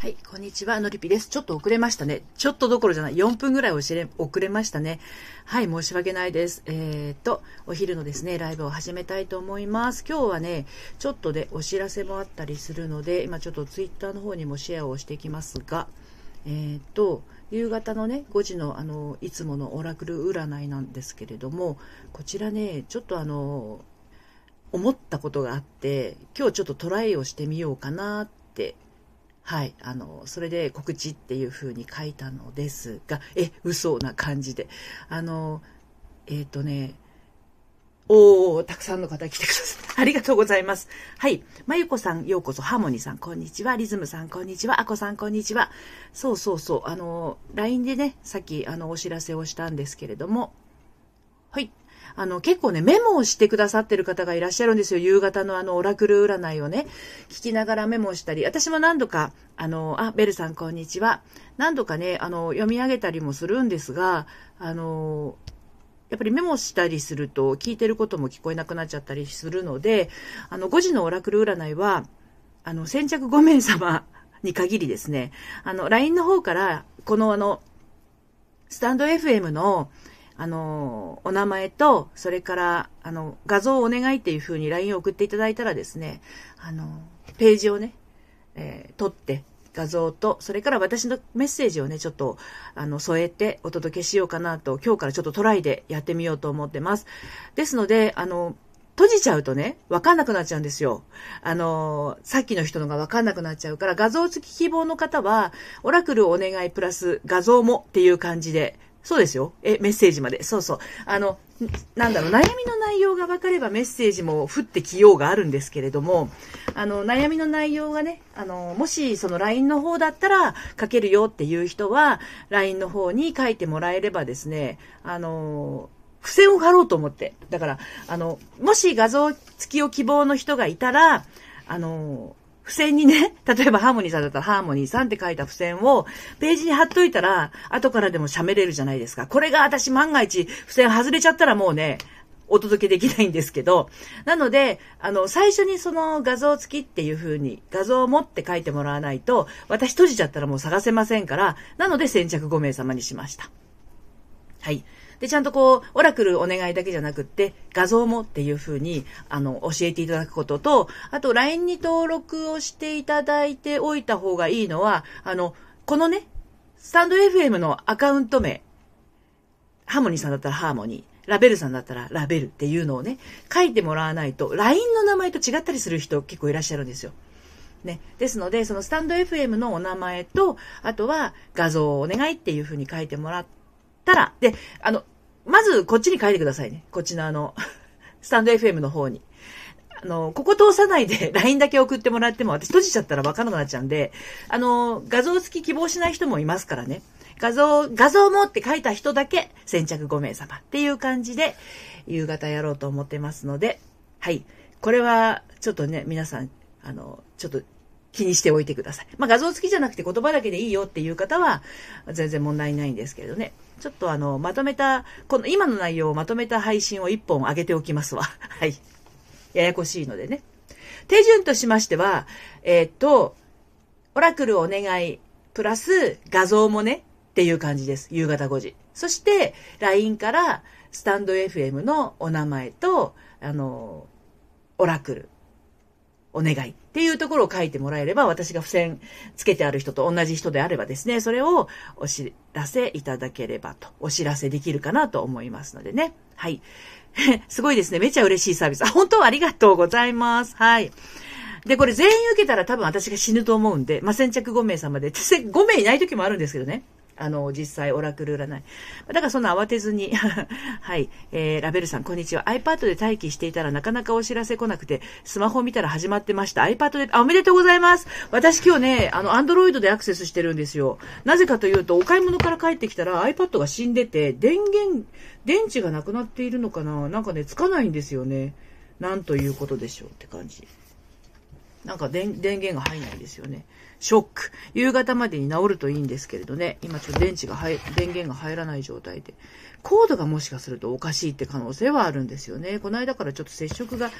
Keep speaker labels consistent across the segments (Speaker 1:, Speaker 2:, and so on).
Speaker 1: はい、こんにちは、のりぴです。ちょっと遅れましたね。ちょっとどころじゃない。4分ぐらい遅れ遅れましたね。はい、申し訳ないです。えー、っと、お昼のですね、ライブを始めたいと思います。今日はね、ちょっとでお知らせもあったりするので、今ちょっとツイッターの方にもシェアをしていきますが、えー、っと、夕方のね、5時のあの、いつものオラクル占いなんですけれども、こちらね、ちょっとあの、思ったことがあって、今日ちょっとトライをしてみようかなってはい。あの、それで告知っていう風に書いたのですが、え、嘘な感じで。あの、えっ、ー、とね、おー、たくさんの方来てくださって ありがとうございます。はい。まゆこさん、ようこそ、ハーモニーさん、こんにちは。リズムさん、こんにちは。あこさん、こんにちは。そうそうそう。あの、LINE でね、さっき、あの、お知らせをしたんですけれども、はい。あの、結構ね、メモをしてくださってる方がいらっしゃるんですよ。夕方のあの、オラクル占いをね、聞きながらメモしたり、私も何度か、あの、あ、ベルさんこんにちは。何度かね、あの、読み上げたりもするんですが、あの、やっぱりメモしたりすると聞いてることも聞こえなくなっちゃったりするので、あの、5時のオラクル占いは、あの、先着5名様に限りですね、あの、LINE の方から、このあの、スタンド FM の、あの、お名前と、それから、あの、画像をお願いっていう風に LINE を送っていただいたらですね、あの、ページをね、えー、撮って、画像と、それから私のメッセージをね、ちょっと、あの、添えてお届けしようかなと、今日からちょっとトライでやってみようと思ってます。ですので、あの、閉じちゃうとね、わかんなくなっちゃうんですよ。あのさっきの人のがわかんなくなっちゃうから、画像付き希望の方は、オラクルお願いプラス画像もっていう感じで、そうですよ。え、メッセージまで。そうそう。あの、なんだろう、悩みの内容が分かればメッセージも降ってきようがあるんですけれども、あの、悩みの内容がね、あの、もしその LINE の方だったら書けるよっていう人は、LINE の方に書いてもらえればですね、あの、付箋を貼ろうと思って。だから、あの、もし画像付きを希望の人がいたら、あの、付箋にね、例えばハーモニーさんだったらハーモニーさんって書いた付箋をページに貼っといたら、後からでも喋れるじゃないですか。これが私万が一付箋外れちゃったらもうね、お届けできないんですけど、なので、あの、最初にその画像付きっていう風に、画像を持って書いてもらわないと、私閉じちゃったらもう探せませんから、なので先着5名様にしました。はい。で、ちゃんとこう、オラクルお願いだけじゃなくって、画像もっていう風に、あの、教えていただくことと、あと、LINE に登録をしていただいておいた方がいいのは、あの、このね、スタンド FM のアカウント名、ハーモニーさんだったらハーモニー、ラベルさんだったらラベルっていうのをね、書いてもらわないと、LINE の名前と違ったりする人結構いらっしゃるんですよ。ね。ですので、そのスタンド FM のお名前と、あとは画像をお願いっていう風に書いてもらったら、で、あの、まずこっちに書いてくださいね。こっちのあの、スタンド FM の方に。あの、ここ通さないで LINE だけ送ってもらっても私閉じちゃったらわかんなくなっちゃうんで、あの、画像付き希望しない人もいますからね。画像、画像もって書いた人だけ先着5名様っていう感じで夕方やろうと思ってますので、はい。これはちょっとね、皆さん、あの、ちょっと気にしておいてください。まあ、画像付きじゃなくて言葉だけでいいよっていう方は全然問題ないんですけれどね。ちょっとあの、まとめた、この今の内容をまとめた配信を1本上げておきますわ。はい。ややこしいのでね。手順としましては、えー、っと、オラクルお願い、プラス画像もね、っていう感じです。夕方5時。そして、LINE からスタンド FM のお名前と、あの、オラクルお願いっていうところを書いてもらえれば、私が付箋つけてある人と同じ人であればですね、それをお知らせいただければと、お知らせできるかなと思いますのでね。はい。すごいですね。めちゃ嬉しいサービス。あ、本当はありがとうございます。はい。で、これ全員受けたら多分私が死ぬと思うんで、まあ、先着5名様で、5名いない時もあるんですけどね。あの、実際オラクル占い。だからそんな慌てずに はい、えー、ラベルさん、こんにちは。iPad で待機していたらなかなかお知らせ来なくて、スマホ見たら始まってました。iPad で、あ、おめでとうございます。私今日ね、あの、Android でアクセスしてるんですよ。なぜかというと、お買い物から帰ってきたら iPad が死んでて、電源、電池がなくなっているのかな？なんかね、つかないんですよね。なんということでしょうって感じ。なんか電源が入んないんですよね。ショック。夕方までに治るといいんですけれどね。今ちょっと電池が入、電源が入らない状態で。コードがもしかするとおかしいって可能性はあるんですよね。この間からちょっと接触が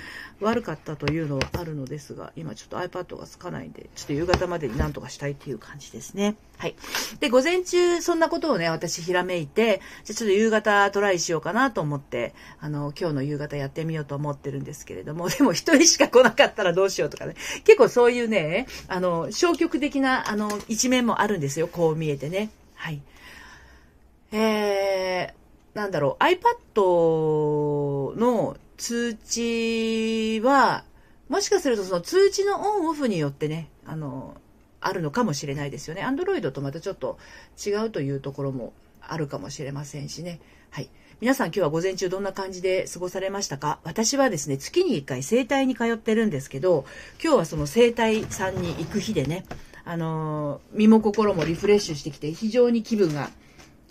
Speaker 1: 悪かったというのはあるのですが、今ちょっと iPad がつかないんで、ちょっと夕方までになんとかしたいっていう感じですね。はい。で、午前中そんなことをね、私ひらめいて、じゃちょっと夕方トライしようかなと思って、あの、今日の夕方やってみようと思ってるんですけれども、でも一人しか来なかったらどうしようとかね。結構そういうね、あの、消極的な、あの、一面もあるんですよ。こう見えてね。はい。えー、なんだろう、iPad の通知は、もしかするとその通知のオンオフによってね、あの、あるのかもしれないですよね。Android とまたちょっと違うというところもあるかもしれませんしね。はい。皆さん今日は午前中どんな感じで過ごされましたか？私はですね、月に1回整体に通ってるんですけど、今日はその整体さんに行く日でね、あの身も心もリフレッシュしてきて非常に気分が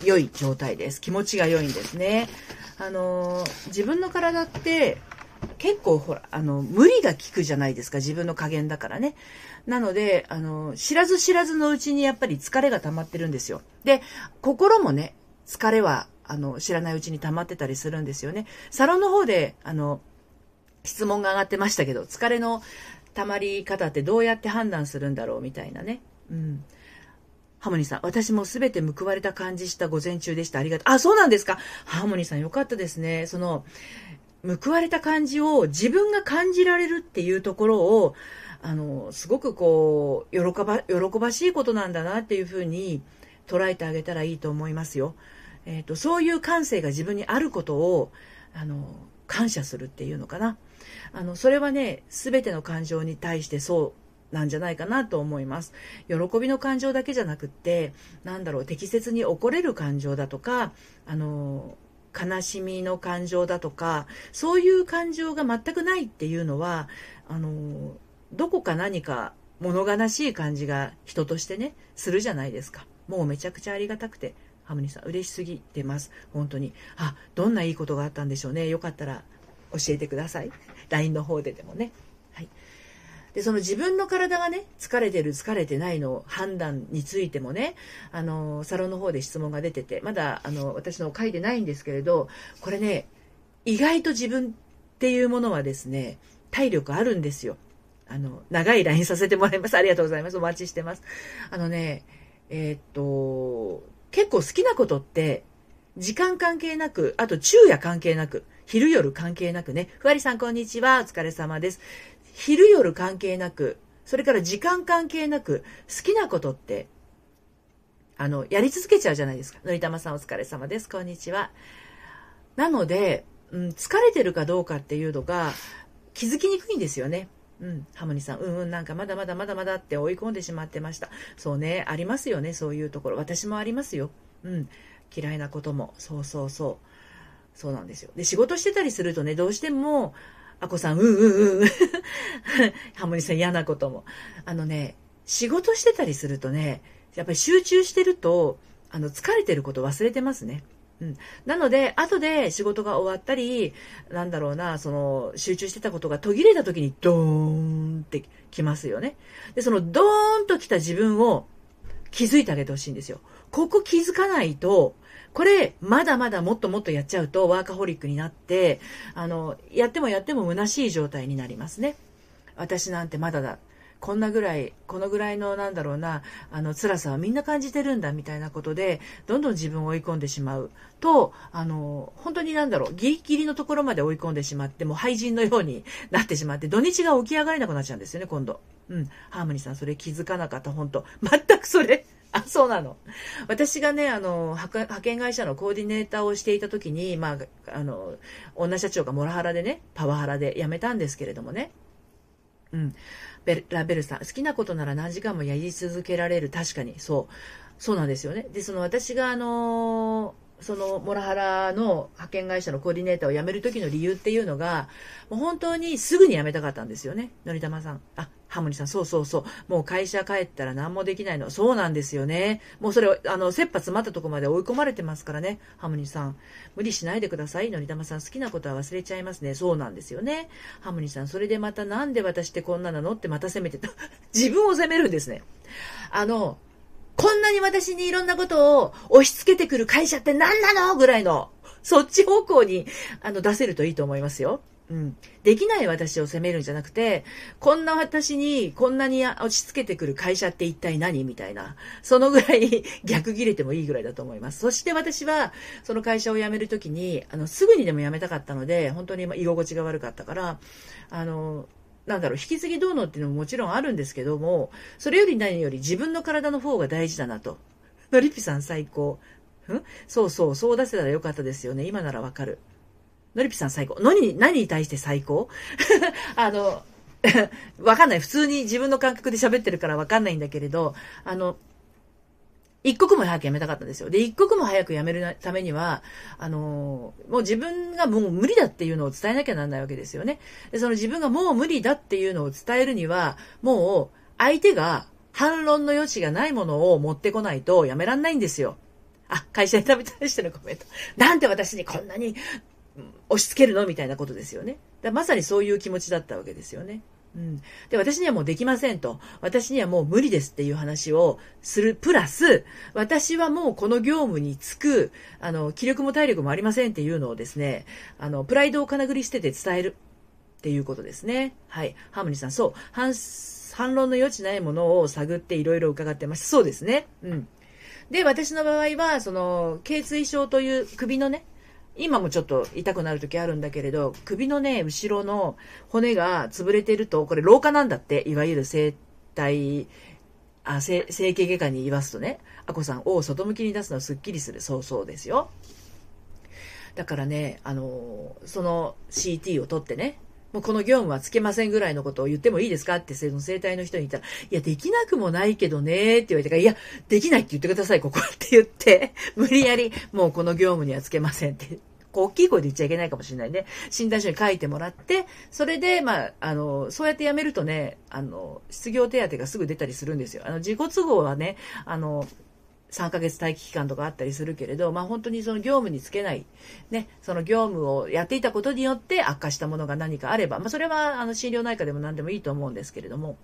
Speaker 1: 良い状態です。気持ちが良いんですね。あの自分の体って結構ほら、あの、無理が効くじゃないですか。自分の加減だからね。なので、あの、知らず知らずのうちにやっぱり疲れが溜まってるんですよ。で、心もね、疲れは、あの、知らないうちに溜まってたりするんですよね。サロンの方で、あの、質問が上がってましたけど、疲れの溜まり方ってどうやって判断するんだろうみたいなね。うん。ハモニーさん、私もすべて報われた感じした午前中でした。ありがとう。あ、そうなんですか。ハーモニーさん、よかったですね。その、報われた感じを自分が感じられるっていうところを、あの、すごくこう、喜ば、喜ばしいことなんだなっていうふうに捉えてあげたらいいと思いますよ。えっ、ー、と、そういう感性が自分にあることを、あの、感謝するっていうのかな。あの、それはね、すべての感情に対してそうなんじゃないかなと思います。喜びの感情だけじゃなくって、なんだろう、適切に怒れる感情だとか、あの、悲しみの感情だとか、そういう感情が全くないっていうのは、あの、どこか何か物悲しい感じが人としてね、するじゃないですか。もうめちゃくちゃありがたくて、ハムニさん嬉しすぎてます。本当に。あ、どんないいことがあったんでしょうね。よかったら教えてください。LINE の方ででもね。はい。で、その自分の体がね、疲れてる、疲れてないの判断についてもね、あの、サロンの方で質問が出てて、まだ、あの、私の書いてないんですけれど、これね、意外と自分っていうものはですね、体力あるんですよ。あの、長い LINE させてもらいます。ありがとうございます。お待ちしてます。あのね、えー、っと、結構好きなことって、時間関係なく、あと昼夜関係なく、昼夜関係なくね。ふわりさんこんにちは。お疲れ様です。昼夜関係なく、それから時間関係なく、好きなことって、あの、やり続けちゃうじゃないですか。のりたまさんお疲れ様です。こんにちは。なので、うん、疲れてるかどうかっていうのが気づきにくいんですよね。うん、ハモニさん、うんうん、なんかまだまだまだまだって追い込んでしまってました。そうね、ありますよね、そういうところ。私もありますよ。うん、嫌いなことも。そうそうそう。そうなんですよ。で、仕事してたりするとね、どうしても、あこさん、うんうんうん。ハモニさん嫌なことも。あのね、仕事してたりするとね、やっぱり集中してると、あの、疲れてること忘れてますね。うん。なので、後で仕事が終わったり、なんだろうな、その、集中してたことが途切れた時にドーンってきますよね。で、そのドーンと来た自分を気づいてあげてほしいんですよ。ここ気づかないと、これ、まだまだもっともっとやっちゃうとワーカホリックになって、あの、やってもやっても虚しい状態になりますね。私なんてまだだ。こんなぐらい、このぐらいのなんだろうな、あの、辛さはみんな感じてるんだみたいなことで、どんどん自分を追い込んでしまうと、あの、本当になんだろう、ギリギリのところまで追い込んでしまって、もう廃人のようになってしまって、土日が起き上がれなくなっちゃうんですよね、今度。うん。ハーモニーさん、それ気づかなかった、本当全くそれ。あ、そうなの。私がね、あの、派遣会社のコーディネーターをしていた時に、まあ、あの、女社長がモラハラでね、パワハラで辞めたんですけれどもね。うん。ベラベルさん、好きなことなら何時間もやり続けられる。確かに、そう。そうなんですよね。で、その私があの、そのモラハラの派遣会社のコーディネーターを辞める時の理由っていうのが、もう本当にすぐに辞めたかったんですよね。のりたまさん。あ、ハモニさん、そうそうそう。もう会社帰ったら何もできないの。そうなんですよね。もうそれを、あの、切羽詰まったとこまで追い込まれてますからね。ハモニさん。無理しないでください。のりたまさん、好きなことは忘れちゃいますね。そうなんですよね。ハモニさん、それでまたなんで私ってこんななのってまた責めてた。自分を責めるんですね。あの、こんなに私にいろんなことを押し付けてくる会社って何なの？ぐらいの、そっち方向に、あの、出せるといいと思いますよ。うん。できない私を責めるんじゃなくて、こんな私にこんなに押し付けてくる会社って一体何？みたいな。そのぐらい 逆切れてもいいぐらいだと思います。そして私は、その会社を辞めるときに、あの、すぐにでも辞めたかったので、本当に居心地が悪かったから、あの、なんだろう、引き継ぎどうのっていうのももちろんあるんですけども、それより何より自分の体の方が大事だなと。のりぴさん最高。ん？そうそう、そう出せたらよかったですよね。今ならわかる。のりぴさん最高。何、何に対して最高？あの、わかんない。普通に自分の感覚で喋ってるからわかんないんだけれど、あの、一刻も早く辞めたかったんですよ。で、一刻も早く辞めるためには、あのもう自分がもう無理だっていうのを伝えなきゃなんないわけですよね。で、その自分がもう無理だっていうのを伝えるには、もう相手が反論の余地がないものを持ってこないと辞めらんないんですよ。あ、会社に食べたりしてのコメント。なんで私にこんなに押し付けるの？みたいなことですよね。だまさにそういう気持ちだったわけですよね。うん。で、私にはもうできませんと。私にはもう無理ですっていう話をする。プラス、私はもうこの業務に就く、あの、気力も体力もありませんっていうのをですね、あの、プライドを金繰り捨てて伝えるっていうことですね。はい。ハーモニーさん、そう。反、反論の余地ないものを探っていろいろ伺ってます。そうですね。うん。で、私の場合は、その、頸椎症という首のね、今もちょっと痛くなる時あるんだけれど、首のね、後ろの骨が潰れてると、これ老化なんだって、いわゆる生体、あ、整形外科に言わすとね、あこさん、を外向きに出すのはすっきりする。そうそうですよ。だからね、あの、その CT を取ってね、もうこの業務はつけませんぐらいのことを言ってもいいですか？って、その生体の人に言ったら、いや、できなくもないけどね、って言われてから、いや、できないって言ってください、ここって言って、無理やり、もうこの業務にはつけませんってこう大きい声で言っちゃいけないかもしれないね。診断書に書いてもらって、それで、まあ、あの、そうやって辞めるとね、あの、失業手当がすぐ出たりするんですよ。あの、自己都合はね、あの、3ヶ月待機期間とかあったりするけれど、まあ本当にその業務につけない、ね、その業務をやっていたことによって悪化したものが何かあれば、まあそれはあの心療内科でも何でもいいと思うんですけれども、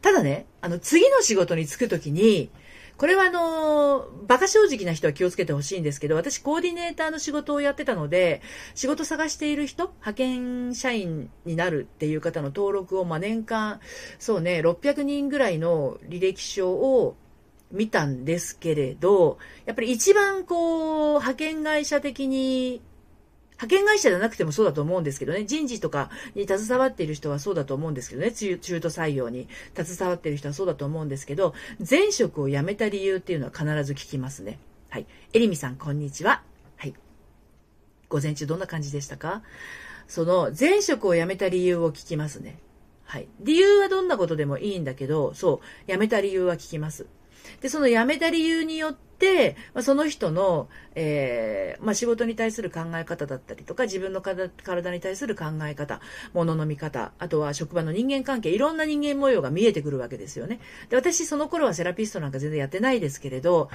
Speaker 1: ただね、あの次の仕事に就くときに、これはあの、馬鹿正直な人は気をつけてほしいんですけど、私コーディネーターの仕事をやってたので、仕事探している人、派遣社員になるっていう方の登録を、まあ、年間、そうね、600人ぐらいの履歴書を見たんですけれど、やっぱり一番こう、派遣会社的に派遣会社じゃなくてもそうだと思うんですけどね、人事とかに携わっている人はそうだと思うんですけどね、中途採用に携わっている人はそうだと思うんですけど、前職を辞めた理由っていうのは必ず聞きますね。はい。えりみさん、こんにちは。はい。午前中どんな感じでしたか？その、前職を辞めた理由を聞きますね。はい。理由はどんなことでもいいんだけど、そう、辞めた理由は聞きます。で、その辞めた理由によって、まあ、その人の、えー、まあ、仕事に対する考え方だったりとか、自分の体に対する考え方、物の見方、あとは職場の人間関係、いろんな人間模様が見えてくるわけですよね。で、私その頃はセラピストなんか全然やってないですけれど、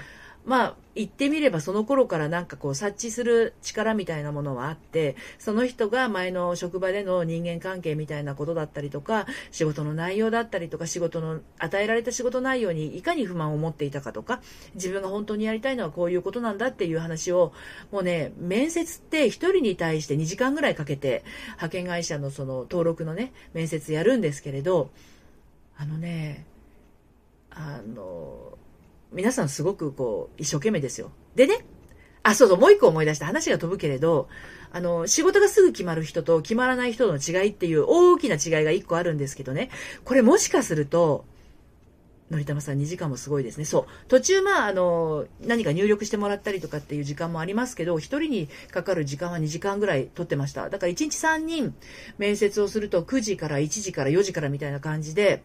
Speaker 1: まあ、言ってみればその頃からなんかこう察知する力みたいなものはあって、その人が前の職場での人間関係みたいなことだったりとか、仕事の内容だったりとか、仕事の、与えられた仕事内容にいかに不満を持っていたかとか、自分が本当にやりたいのはこういうことなんだっていう話を、もうね、面接って1人に対して2時間ぐらいかけて、派遣会社のその登録のね、面接やるんですけれど、あのね、あの、皆さんすごくこう、一生懸命ですよ。でね、あ、そうそう、もう一個思い出した話が飛ぶけれど、あの、仕事がすぐ決まる人と決まらない人の違いっていう大きな違いが一個あるんですけどね、これもしかすると、のりたまさん2時間もすごいですね。そう。途中、まあ、あの、何か入力してもらったりとかっていう時間もありますけど、1人にかかる時間は2時間ぐらい取ってました。だから1日3人面接をすると9時から1時から4時からみたいな感じで、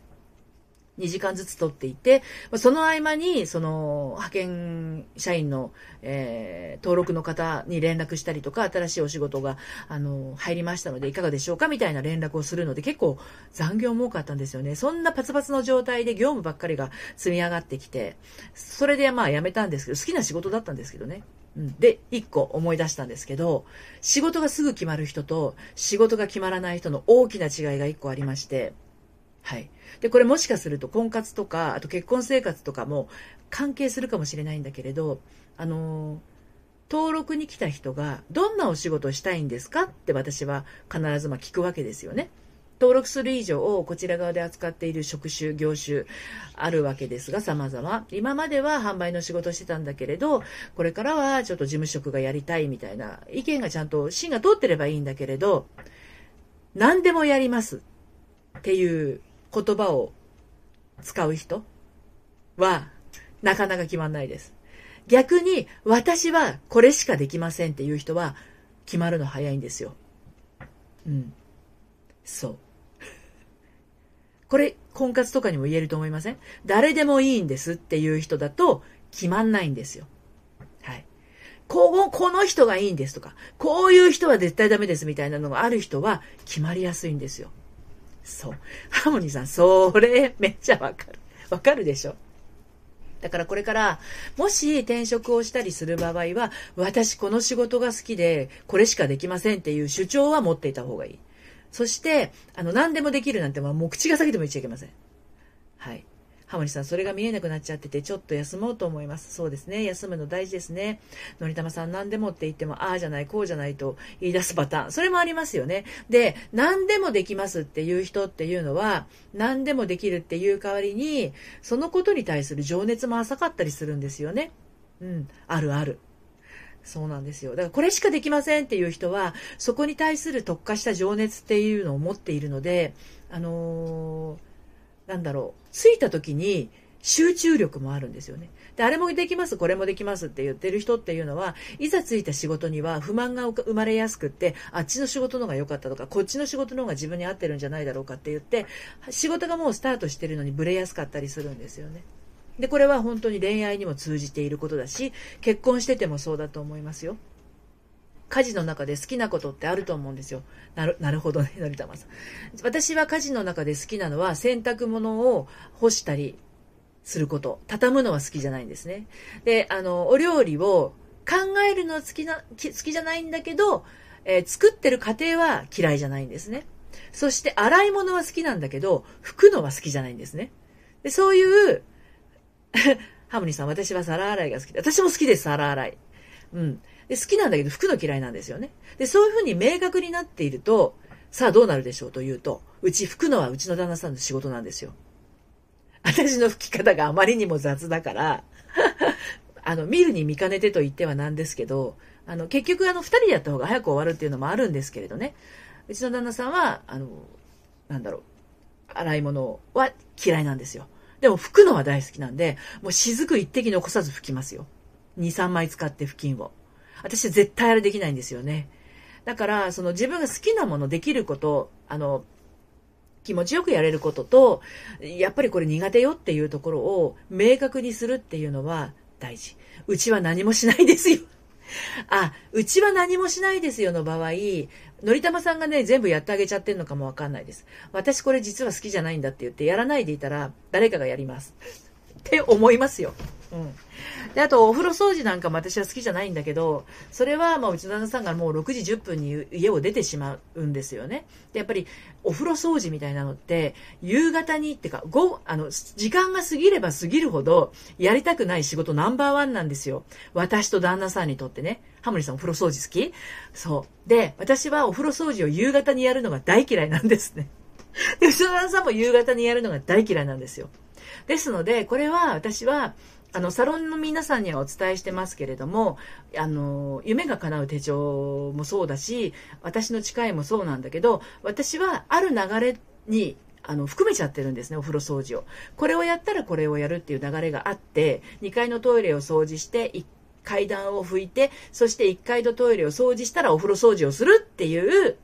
Speaker 1: 2時間ずつ取っていて、その合間に、その、派遣社員の、えー、登録の方に連絡したりとか、新しいお仕事が、あの、入りましたので、いかがでしょうかみたいな連絡をするので、結構残業も多かったんですよね。そんなパツパツの状態で業務ばっかりが積み上がってきて、それでまあ辞めたんですけど、好きな仕事だったんですけどね。で、一個思い出したんですけど、仕事がすぐ決まる人と仕事が決まらない人の大きな違いが一個ありまして、はい。で、これもしかすると婚活とか、あと結婚生活とかも関係するかもしれないんだけれど、あの登録に来た人がどんなお仕事をしたいんですかって私は必ずま聞くわけですよね。登録する以上、こちら側で扱っている職種、業種あるわけですが、様々。今までは販売の仕事をしてたんだけれど、これからはちょっと事務職がやりたいみたいな意見がちゃんと芯が通ってればいいんだけれど、何でもやりますっていう言葉を使う人は、なかなか決まんないです。逆に、私はこれしかできませんっていう人は、決まるの早いんですよ。うん。そう。これ、婚活とかにも言えると思いません？誰でもいいんですっていう人だと、決まんないんですよ。はい。ここの人がいいんですとか、こういう人は絶対ダメですみたいなのがある人は決まりやすいんですよ。そう。ハーモニーさん、それ、めっちゃわかる。わかるでしょ？だからこれから、もし転職をしたりする場合は、私この仕事が好きで、これしかできませんっていう主張は持っていた方がいい。そして、あの、何でもできるなんて、まあ、もう口が裂けても言っちゃいけません。はい。ハモリさん、それが見えなくなっちゃってて、ちょっと休もうと思います。そうですね。休むの大事ですね。のりたまさん、何でもって言っても、ああじゃない、こうじゃないと言い出すパターン。それもありますよね。で、何でもできますっていう人っていうのは、何でもできるっていう代わりに、そのことに対する情熱も浅かったりするんですよね。うん、あるある。そうなんですよ。だからこれしかできませんっていう人は、そこに対する特化した情熱っていうのを持っているので、あのーなんだろう、着いた時に集中力もあるんですよね。で、あれもできます、これもできますって言ってる人っていうのは、いざ着いた仕事には不満が生まれやすくって、あっちの仕事の方が良かったとか、こっちの仕事の方が自分に合ってるんじゃないだろうかって言って、仕事がもうスタートしてるのにブレやすかったりするんですよね。で、これは本当に恋愛にも通じていることだし、結婚しててもそうだと思いますよ。家事の中で好きなことってあると思うんですよ。なる、なるほどね、のりたまさん。私は家事の中で好きなのは洗濯物を干したりすること。畳むのは好きじゃないんですね。で、あの、お料理を考えるのは好きな、好きじゃないんだけど、えー、作ってる過程は嫌いじゃないんですね。そして洗い物は好きなんだけど、拭くのは好きじゃないんですね。で、そういう、ハムニーさん、私は皿洗いが好きで、私も好きです、皿洗い。うん。で、好きなんだけど、服の嫌いなんですよね。で、そういうふうに明確になっていると、さあどうなるでしょうというと、うち拭くのはうちの旦那さんの仕事なんですよ。私の拭き方があまりにも雑だから、あの、見るに見かねてと言ってはなんですけど、あの、結局あの、二人でやった方が早く終わるっていうのもあるんですけれどね。うちの旦那さんは、あの、なんだろう、洗い物は嫌いなんですよ。でも拭くのは大好きなんで、もう雫一滴残さず拭きますよ。2、3枚使って布巾を。私絶対あれできないんですよね。だから、その自分が好きなものできること、あの、気持ちよくやれることと、やっぱりこれ苦手よっていうところを明確にするっていうのは大事。うちは何もしないですよ。あ、うちは何もしないですよの場合、のりたまさんがね、全部やってあげちゃってんのかもわかんないです。私これ実は好きじゃないんだって言ってやらないでいたら誰かがやります。って思いますよ。うん。で、あと、お風呂掃除なんかも私は好きじゃないんだけど、それは、まあ、うちの旦那さんがもう6時10分に家を出てしまうんですよね。で、やっぱり、お風呂掃除みたいなのって、夕方に、ってか、午、あの、時間が過ぎれば過ぎるほど、やりたくない仕事ナンバーワンなんですよ。私と旦那さんにとってね。ハモリさんお風呂掃除好き？そう。で、私はお風呂掃除を夕方にやるのが大嫌いなんですね。で、うちの旦那さんも夕方にやるのが大嫌いなんですよ。ですので、これは私は、あの、サロンの皆さんにはお伝えしてますけれども、あの、夢が叶う手帳もそうだし、私の誓いもそうなんだけど、私はある流れに、あの、含めちゃってるんですね、お風呂掃除を。これをやったらこれをやるっていう流れがあって、2階のトイレを掃除して、階段を拭いて、そして1階のトイレを掃除したらお風呂掃除をするっていう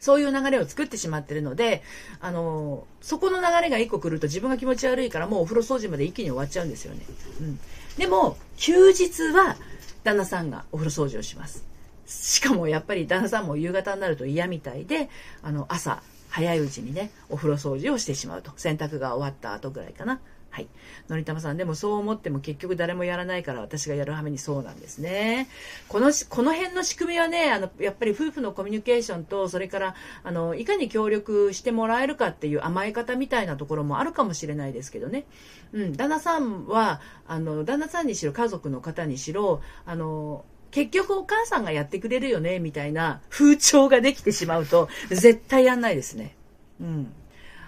Speaker 1: そういう流れを作ってしまってるので、あの、そこの流れが一個来ると自分が気持ち悪いからもうお風呂掃除まで一気に終わっちゃうんですよね。うん。でも、休日は旦那さんがお風呂掃除をします。しかもやっぱり旦那さんも夕方になると嫌みたいで、あの、朝、早いうちにね、お風呂掃除をしてしまうと。洗濯が終わった後ぐらいかな。はい。のりたまさん、でもそう思っても結局誰もやらないから私がやるはめにそうなんですね。この、この辺の仕組みはね、あの、やっぱり夫婦のコミュニケーションと、それから、あの、いかに協力してもらえるかっていう甘え方みたいなところもあるかもしれないですけどね。うん、旦那さんは、あの、旦那さんにしろ、家族の方にしろ、あの、結局お母さんがやってくれるよね、みたいな風潮ができてしまうと、絶対やんないですね。うん。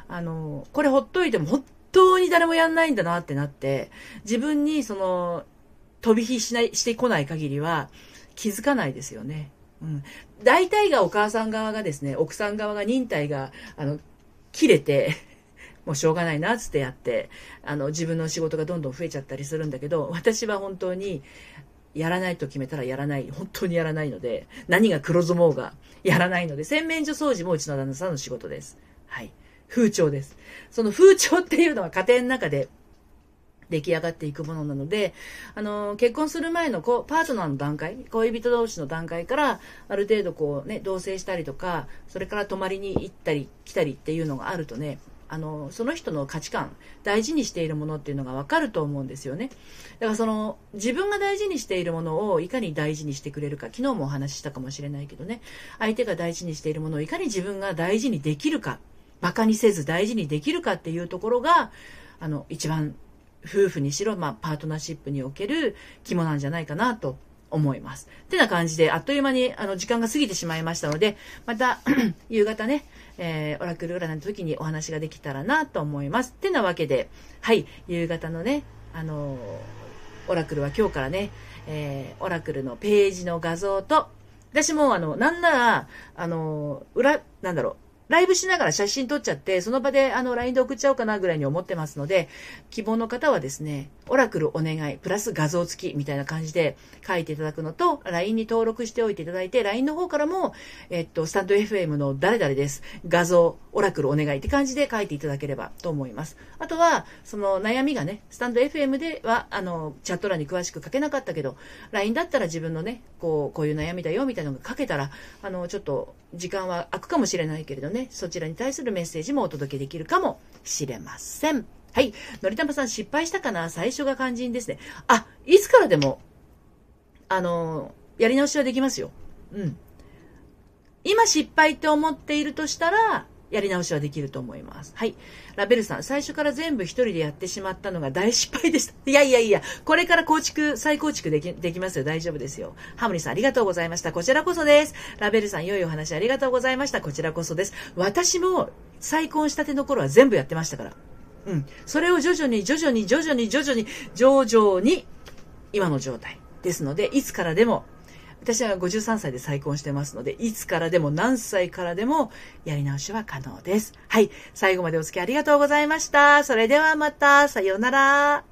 Speaker 1: あの、これほっといても本に誰もやんないんだなってなって、自分にその、飛び火しない、してこない限りは気づかないですよね。うん。大体がお母さん側がですね、奥さん側が忍耐が、あの、切れて、もうしょうがないな、つってやって、あの、自分の仕事がどんどん増えちゃったりするんだけど、私は本当に、やらないと決めたらやらない。本当にやらないので、何が黒相撲がやらないので、洗面所掃除もうちの旦那さんの仕事です。はい。風潮です。その風潮っていうのは家庭の中で出来上がっていくものなので、あの、結婚する前のこうパートナーの段階、恋人同士の段階から、ある程度こうね、同棲したりとか、それから泊まりに行ったり来たりっていうのがあるとね、あの、その人の価値観、大事にしているものっていうのがわかると思うんですよね。だからその、自分が大事にしているものをいかに大事にしてくれるか、昨日もお話ししたかもしれないけどね、相手が大事にしているものをいかに自分が大事にできるか、馬鹿にせず大事にできるかっていうところが、あの、一番夫婦にしろ、まあ、パートナーシップにおける肝なんじゃないかなと思います。ってな感じで、あっという間に、あの、時間が過ぎてしまいましたので、また 夕方ね、えー、オラクル占いの時にお話ができたらなと思います。ってなわけで、はい、夕方のね、あのオラクルは今日からね、えー、オラクルのページの画像と、私もあの、なんなら、あの裏、なんだろう、ライブしながら写真撮っちゃって、その場であの LINE で送っちゃおうかなぐらいに思ってますので、希望の方はですね、オラクルお願い、プラス画像付きみたいな感じで書いていただくのと、LINE に登録しておいていただいて、LINE の方からも、えっと、スタンド FM の誰々です。画像、オラクルお願いって感じで書いていただければと思います。あとは、その悩みがね、スタンド FM では、あの、チャット欄に詳しく書けなかったけど、LINE だったら自分のね、こう、こういう悩みだよみたいなのが書けたら、あの、ちょっと時間は空くかもしれないけれどね、そちらに対するメッセージもお届けできるかもしれません。はい。のりたまさん失敗したかな？最初が肝心ですね。あ、いつからでも、あの、やり直しはできますよ。うん。今失敗って思っているとしたら、やり直しはできると思います。はい。ラベルさん、最初から全部一人でやってしまったのが大失敗でした。いやいやいや、これから構築、再構築でき、できますよ。大丈夫ですよ。ハムリさん、ありがとうございました。こちらこそです。ラベルさん、良いお話ありがとうございました。こちらこそです。私も再婚したての頃は全部やってましたから。うん。それを徐々に徐々に徐々に徐々に徐々に今の状態ですので、いつからでも私は53歳で再婚してますので、いつからでも何歳からでもやり直しは可能です。はい。最後までお付き合いありがとうございました。それではまた、さようなら。